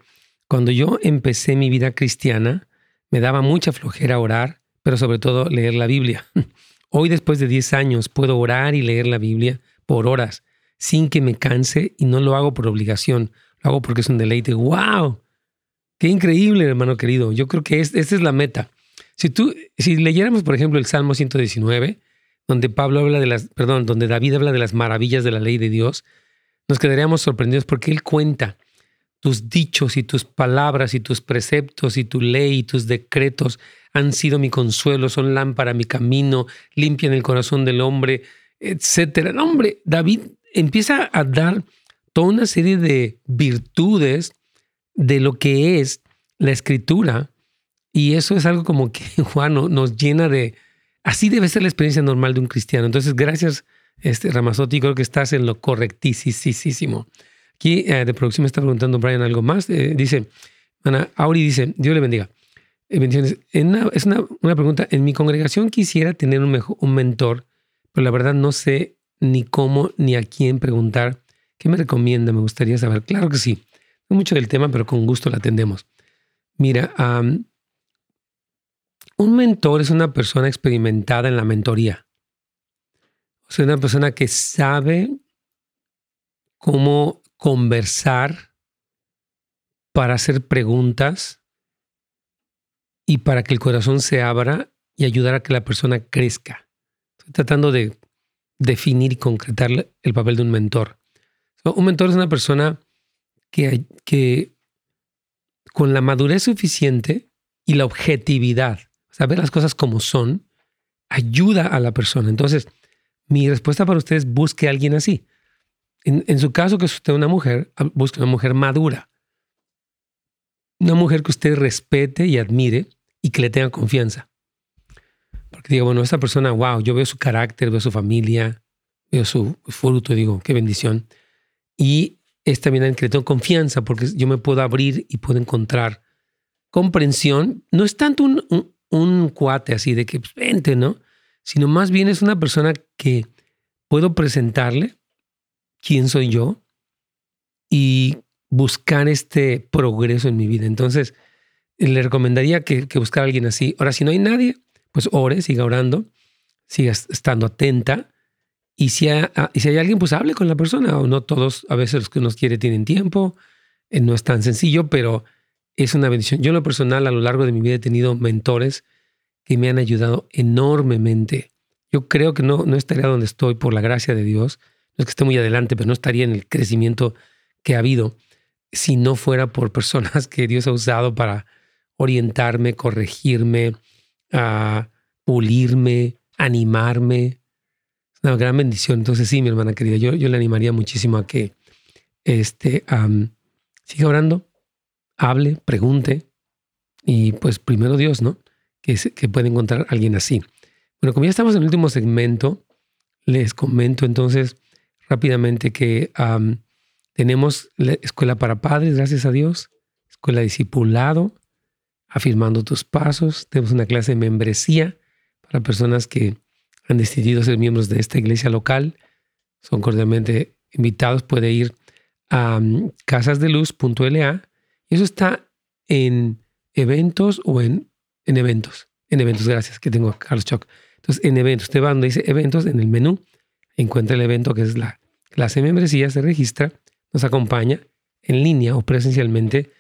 cuando yo empecé mi vida cristiana, me daba mucha flojera orar, pero sobre todo leer la Biblia. Hoy, después de 10 años, puedo orar y leer la Biblia por horas, sin que me canse, y no lo hago por obligación, lo hago porque es un deleite. ¡Wow! ¡Qué increíble, hermano querido! Yo creo que es, esta es la meta. Si, tú, si leyéramos, por ejemplo, el Salmo 119, donde Pablo habla de las, perdón, donde David habla de las maravillas de la ley de Dios, nos quedaríamos sorprendidos porque él cuenta tus dichos y tus palabras y tus preceptos y tu ley y tus decretos han sido mi consuelo, son lámpara mi camino, limpian el corazón del hombre, etcétera. No, hombre, David empieza a dar toda una serie de virtudes de lo que es la escritura y eso es algo como que Juan nos llena de, Así debe ser la experiencia normal de un cristiano. Entonces, gracias, este, Ramazotti, creo que estás en lo correctísimo. Aquí eh, de producción me está preguntando Brian algo más. Eh, dice, Ana Auri dice, Dios le bendiga. Eh, bendiciones. es una, pregunta. En mi congregación quisiera tener un, un mentor, pero la verdad no sé ni cómo ni a quién preguntar. ¿Qué me recomienda? Me gustaría saber. Claro que sí. No mucho del tema, pero con gusto la atendemos. Mira, un mentor es una persona experimentada en la mentoría. O sea, una persona que sabe cómo conversar para hacer preguntas y para que el corazón se abra y ayudar a que la persona crezca. Estoy tratando de definir y concretar el papel de un mentor. un mentor es una persona que, que con la madurez suficiente y la objetividad, saber las cosas como son, ayuda a la persona. Entonces, mi respuesta para usted es busque a alguien así. En, su caso, que es usted una mujer, busque una mujer madura. Una mujer que usted respete y admire y que le tenga confianza. Porque digo, bueno, esta persona, wow, yo veo su carácter, veo su familia, veo su fruto, digo, qué bendición. Y es también en que le tengo confianza porque yo me puedo abrir y puedo encontrar comprensión. No es tanto un, un, cuate así de que pues, vente, ¿no? Sino más bien es una persona que puedo presentarle quién soy yo y buscar este progreso en mi vida. Entonces, le recomendaría que, que a alguien así. Ahora, si no hay nadie, pues ore, siga orando, siga estando atenta y si, si hay alguien, pues hable con la persona. O no todos, a veces los que nos quiere tienen tiempo. Eh, no es tan sencillo, pero es una bendición. Yo en lo personal, a lo largo de mi vida he tenido mentores que me han ayudado enormemente. Yo creo que no, no estaría donde estoy por la gracia de Dios. No es que esté muy adelante, pero no estaría en el crecimiento que ha habido si no fuera por personas que Dios ha usado para orientarme, corregirme, a pulirme, animarme, una gran bendición. Entonces, sí, mi hermana querida, yo, yo le animaría muchísimo a que este, siga orando, hable, pregunte y pues primero Dios, ¿no? Que, que puede encontrar a alguien así. Bueno, como ya estamos en el último segmento, les comento entonces rápidamente que tenemos la escuela para padres, gracias a Dios, escuela discipulado, afirmando tus pasos, tenemos una clase de membresía para personas que han decidido ser miembros de esta iglesia local, son cordialmente invitados. Puede ir a um, casasdeluz.la y eso está en eventos o en, en eventos. En eventos, gracias, que tengo a Carlos Choc. Entonces, en eventos, usted va donde dice eventos, en el menú, encuentra el evento que es la clase de membresía, se registra, nos acompaña en línea o presencialmente.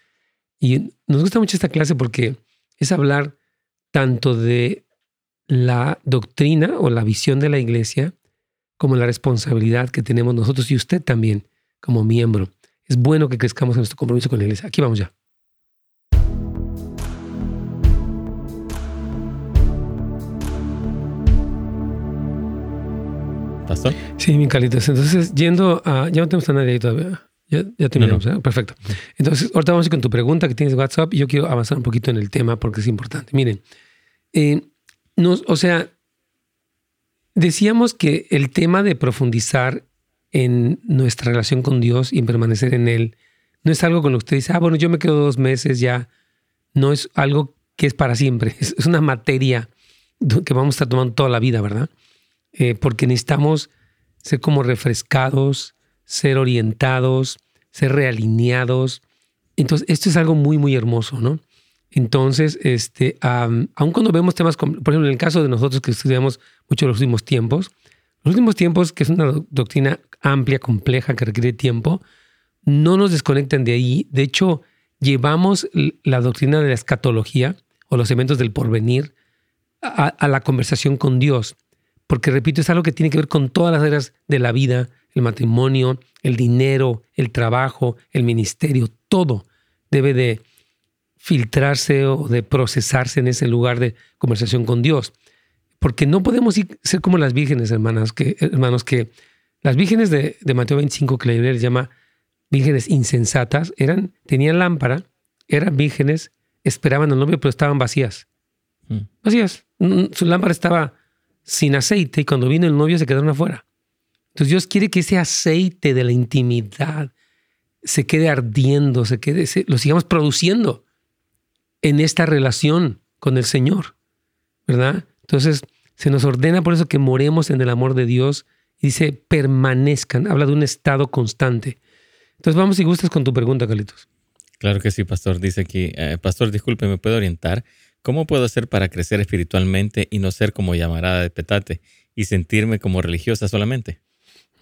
Y nos gusta mucho esta clase porque es hablar tanto de la doctrina o la visión de la iglesia como la responsabilidad que tenemos nosotros y usted también como miembro. Es bueno que crezcamos en nuestro compromiso con la iglesia. Aquí vamos ya. ¿Pastor? Sí, mi Carlitos. Entonces, yendo a... Ya no tenemos a nadie ahí todavía. Ya, ya terminamos, ¿eh? Perfecto. Entonces, ahorita vamos a ir con tu pregunta que tienes WhatsApp y yo quiero avanzar un poquito en el tema porque es importante. Miren, eh, o sea, decíamos que el tema de profundizar en nuestra relación con Dios y en permanecer en Él no es algo con lo que usted dice, ah, bueno, yo me quedo dos meses ya. No es algo que es para siempre. Es, una materia que vamos a estar tomando toda la vida, ¿verdad? Eh, porque necesitamos ser como refrescados, ser orientados, ser realineados. Entonces, esto es algo muy, muy hermoso, ¿no? Entonces, este, aun cuando vemos temas, por ejemplo, en el caso de nosotros que estudiamos mucho los últimos tiempos, los últimos tiempos, que es una doctrina amplia, compleja, que requiere tiempo, no nos desconectan de ahí. De hecho, llevamos la doctrina de la escatología o los eventos del porvenir a la conversación con Dios. Porque, repito, es algo que tiene que ver con todas las áreas de la vida, el matrimonio, el dinero, el trabajo, el ministerio, todo debe de filtrarse o de procesarse en ese lugar de conversación con Dios. Porque no podemos ser como las vírgenes, hermanas, que, hermanos, que las vírgenes de, Mateo 25, que la Biblia les llama vírgenes insensatas, eran, tenían lámpara, eran vírgenes, esperaban al novio, pero estaban vacías. Mm. Vacías. Su lámpara estaba sin aceite y cuando vino el novio se quedaron afuera. Entonces Dios quiere que ese aceite de la intimidad se quede ardiendo, se quede, lo sigamos produciendo en esta relación con el Señor, ¿verdad? Entonces, se nos ordena por eso que moremos en el amor de Dios y dice permanezcan, habla de un estado constante. Entonces, vamos si gustas con tu pregunta, Carlitos. Claro que sí, pastor. Dice aquí, eh, pastor, disculpe, ¿me puede orientar? ¿Cómo puedo hacer para crecer espiritualmente y no ser como llamarada de petate y sentirme como religiosa solamente?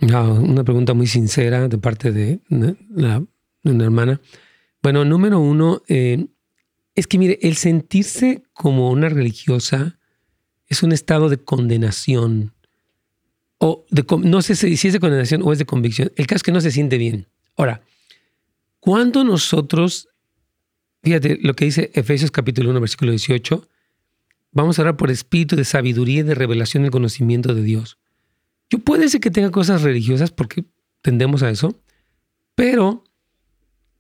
una pregunta muy sincera de parte de, una hermana. Bueno, número uno, eh, es que mire, el sentirse como una religiosa es un estado de condenación. O de, no sé si es de condenación o es de convicción. El caso es que no se siente bien. Ahora, cuando nosotros, fíjate lo que dice Efesios capítulo 1, versículo 18, vamos a orar por espíritu de sabiduría y de revelación y conocimiento de Dios. Yo puede ser que tenga cosas religiosas porque tendemos a eso, pero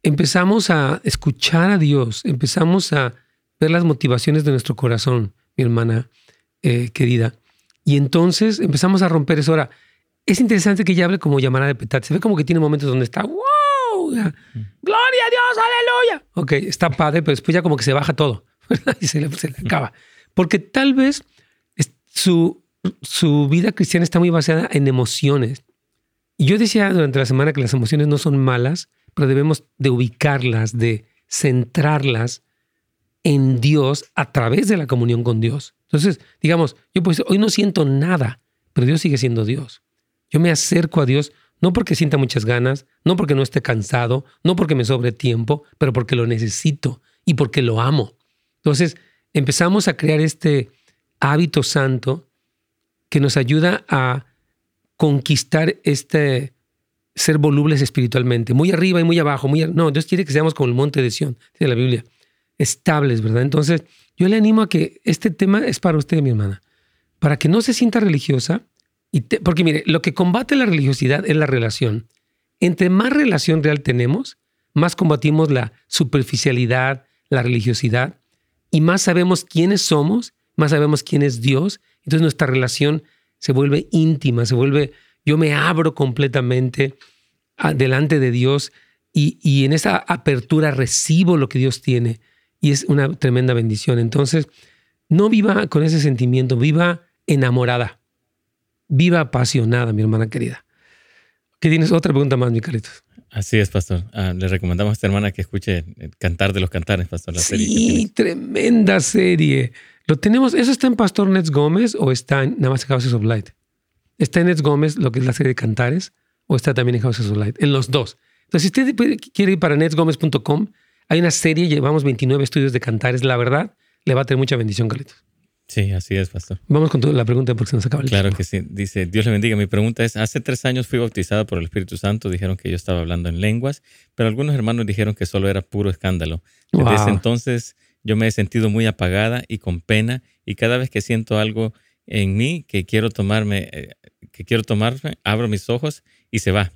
empezamos a escuchar a Dios, empezamos a ver las motivaciones de nuestro corazón, mi hermana eh, querida, y entonces empezamos a romper eso. Ahora, es interesante que ella hable como llamada de petate. Se ve como que tiene momentos donde está, wow, gloria a Dios, aleluya. Ok, está padre, pero después ya como que se baja todo y se le acaba. Porque tal vez su su vida cristiana está muy basada en emociones. Y yo decía durante la semana que las emociones no son malas, pero debemos de ubicarlas, de centrarlas en Dios a través de la comunión con Dios. Entonces, digamos, yo pues hoy no siento nada, pero Dios sigue siendo Dios. Yo me acerco a Dios no porque sienta muchas ganas, no porque no esté cansado, no porque me sobre tiempo, pero porque lo necesito y porque lo amo. Entonces, empezamos a crear este hábito santo que nos ayuda a conquistar este ser volubles espiritualmente, muy arriba y muy abajo, muy no, Dios quiere que seamos como el monte de Sión, de la Biblia, estables, ¿verdad? Entonces, yo le animo a que este tema es para usted, mi hermana, para que no se sienta religiosa, porque mire, lo que combate la religiosidad es la relación. Entre más relación real tenemos, más combatimos la superficialidad, la religiosidad, y más sabemos quiénes somos, más sabemos quién es Dios entonces nuestra relación se vuelve íntima, se vuelve, yo me abro completamente delante de Dios y, en esa apertura recibo lo que Dios tiene y es una tremenda bendición. Entonces, no viva con ese sentimiento, viva enamorada, viva apasionada, mi hermana querida. ¿Qué tienes? Otra pregunta más, mi Carlitos. Así es, pastor. Ah, le recomendamos a esta hermana que escuche Cantar de los Cantares, pastor. La sí, tremenda serie. Lo tenemos, ¿eso está en Pastor Nets Gómez o está en nada más en Houses of Light? ¿Está en Nets Gómez lo que es la serie de cantares o está también en Houses of Light? En los dos. Entonces, si usted quiere ir para netsgomez.com, hay una serie, llevamos 29 estudios de cantares. La verdad, le va a tener mucha bendición, Carlitos. Sí, así es, pastor. Vamos con la pregunta porque se nos acaba el Claro que sí. Dice, Dios le bendiga. Mi pregunta es, hace tres años fui bautizada por el Espíritu Santo. Dijeron que yo estaba hablando en lenguas, pero algunos hermanos dijeron que solo era puro escándalo. Desde entonces yo me he sentido muy apagada y con pena y cada vez que siento algo en mí que quiero tomarme, eh, que quiero tomarme, abro mis ojos y se va.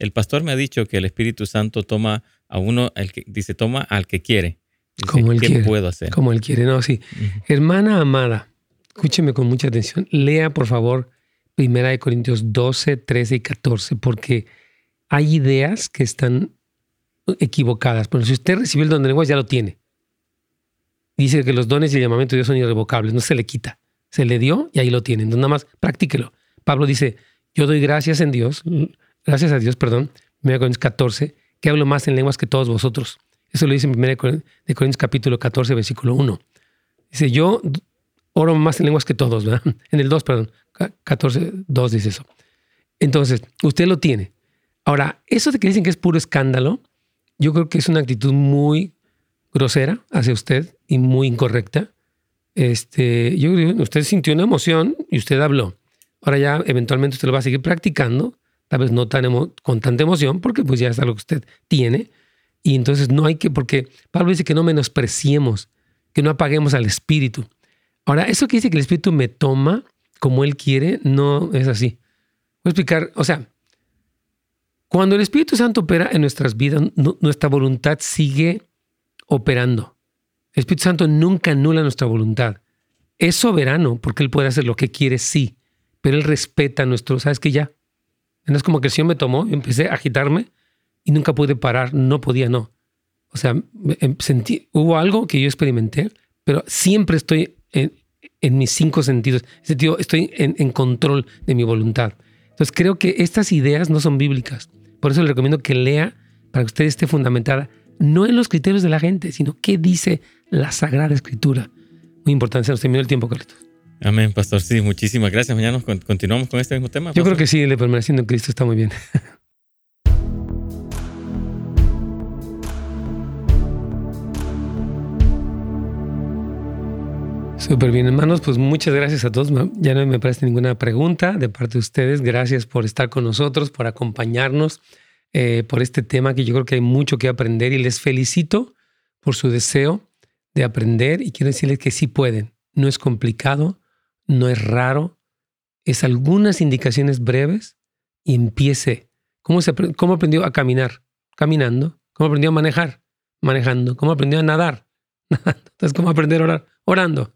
El pastor me ha dicho que el Espíritu Santo toma a uno, el que dice, toma al que quiere. Como él ¿Qué quiere. puedo hacer? Como él quiere, no, sí. Hermana amada, escúcheme con mucha atención. Lea, por favor, Primera de Corintios 12, 13 y 14, porque hay ideas que están equivocadas. Pero si usted recibió el don de lenguas, ya lo tiene. Dice que los dones y el llamamiento de Dios son irrevocables, no se le quita. Se le dio y ahí lo tienen. Entonces, nada más practíquelo. Pablo dice, yo doy gracias en Dios, gracias a Dios, perdón, 1 Corintios 14, que hablo más en lenguas que todos vosotros. Eso lo dice en 1 Corintios capítulo 14, versículo 1. Dice, yo oro más en lenguas que todos, ¿verdad? En el 2, perdón, 14, 2 dice eso. Entonces, usted lo tiene. Ahora, eso de que dicen que es puro escándalo, yo creo que es una actitud muy grosera hacia usted y muy incorrecta. Este, yo usted sintió una emoción y usted habló. Ahora ya eventualmente usted lo va a seguir practicando, tal vez no tan con tanta emoción, porque pues ya es algo que usted tiene. Y entonces no hay que, porque Pablo dice que no menospreciemos, que no apaguemos al espíritu. Ahora, eso que dice que el espíritu me toma como él quiere, no es así. Voy a explicar, o sea, cuando el Espíritu Santo opera en nuestras vidas, nuestra voluntad sigue operando. El Espíritu Santo nunca anula nuestra voluntad. Es soberano porque Él puede hacer lo que quiere, sí, pero Él respeta nuestro, ¿sabes que ya? No es como que el Señor me tomó, y empecé a agitarme y nunca pude parar, no podía, no. O sea, em, sentí, hubo algo que yo experimenté, pero siempre estoy en, mis cinco sentidos. Sentido, estoy en, en, control de mi voluntad. Entonces creo que estas ideas no son bíblicas. Por eso le recomiendo que lea para que usted esté fundamentada no en los criterios de la gente, sino qué dice la Sagrada Escritura. Muy importante, se nos terminó el tiempo, Carlitos. Amén, pastor. Sí, muchísimas gracias. Mañana continuamos con este mismo tema. Yo creo que sí, el de permaneciendo en Cristo está muy bien. Súper bien, hermanos. Pues muchas gracias a todos. Ya no me parece ninguna pregunta de parte de ustedes. Gracias por estar con nosotros, por acompañarnos, eh, por este tema que yo creo que hay mucho que aprender y les felicito por su deseo de aprender y quiero decirles que sí pueden. No es complicado, no es raro, es algunas indicaciones breves y empiece. ¿Cómo, se, ¿Cómo aprendió a caminar? Caminando. ¿Cómo aprendió a manejar? Manejando. ¿Cómo aprendió a nadar? Entonces, ¿cómo aprender a orar? Orando.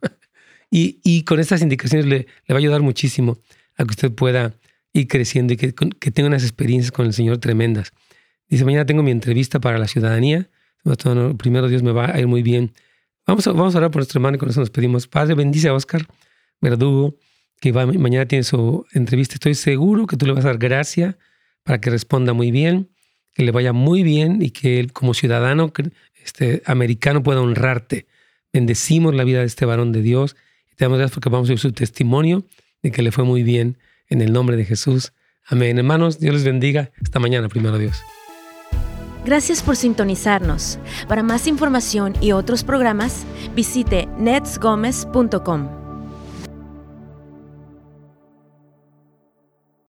Y, y con estas indicaciones le, va a ayudar muchísimo a que usted pueda ir creciendo y que, tenga unas experiencias con el Señor tremendas. Dice, mañana tengo mi entrevista para la ciudadanía. Primero Dios me va a ir muy bien. Vamos a, vamos orar por nuestro hermano y con eso nos pedimos. Padre, bendice a Oscar Verdugo, que mañana tiene su entrevista. Estoy seguro que tú le vas a dar gracia para que responda muy bien, que le vaya muy bien y que él como ciudadano este, americano pueda honrarte. Bendecimos la vida de este varón de Dios te damos gracias porque vamos a oír su testimonio de que le fue muy bien en el nombre de Jesús. Amén. Hermanos, Dios les bendiga. Hasta mañana, primero Dios. Gracias por sintonizarnos. Para más información y otros programas, visite netsgomez.com.